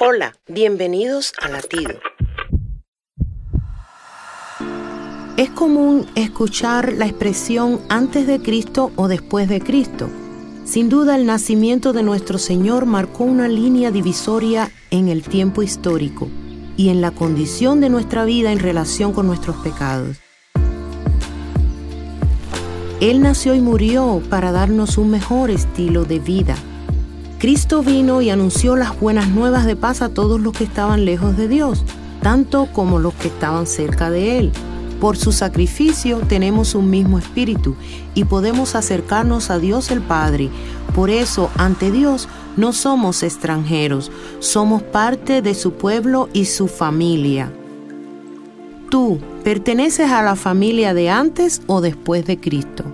Hola, bienvenidos a Latido. Es común escuchar la expresión antes de Cristo o después de Cristo. Sin duda el nacimiento de nuestro Señor marcó una línea divisoria en el tiempo histórico y en la condición de nuestra vida en relación con nuestros pecados. Él nació y murió para darnos un mejor estilo de vida. Cristo vino y anunció las buenas nuevas de paz a todos los que estaban lejos de Dios, tanto como los que estaban cerca de Él. Por su sacrificio tenemos un mismo espíritu y podemos acercarnos a Dios el Padre. Por eso, ante Dios, no somos extranjeros, somos parte de su pueblo y su familia. ¿Tú perteneces a la familia de antes o después de Cristo?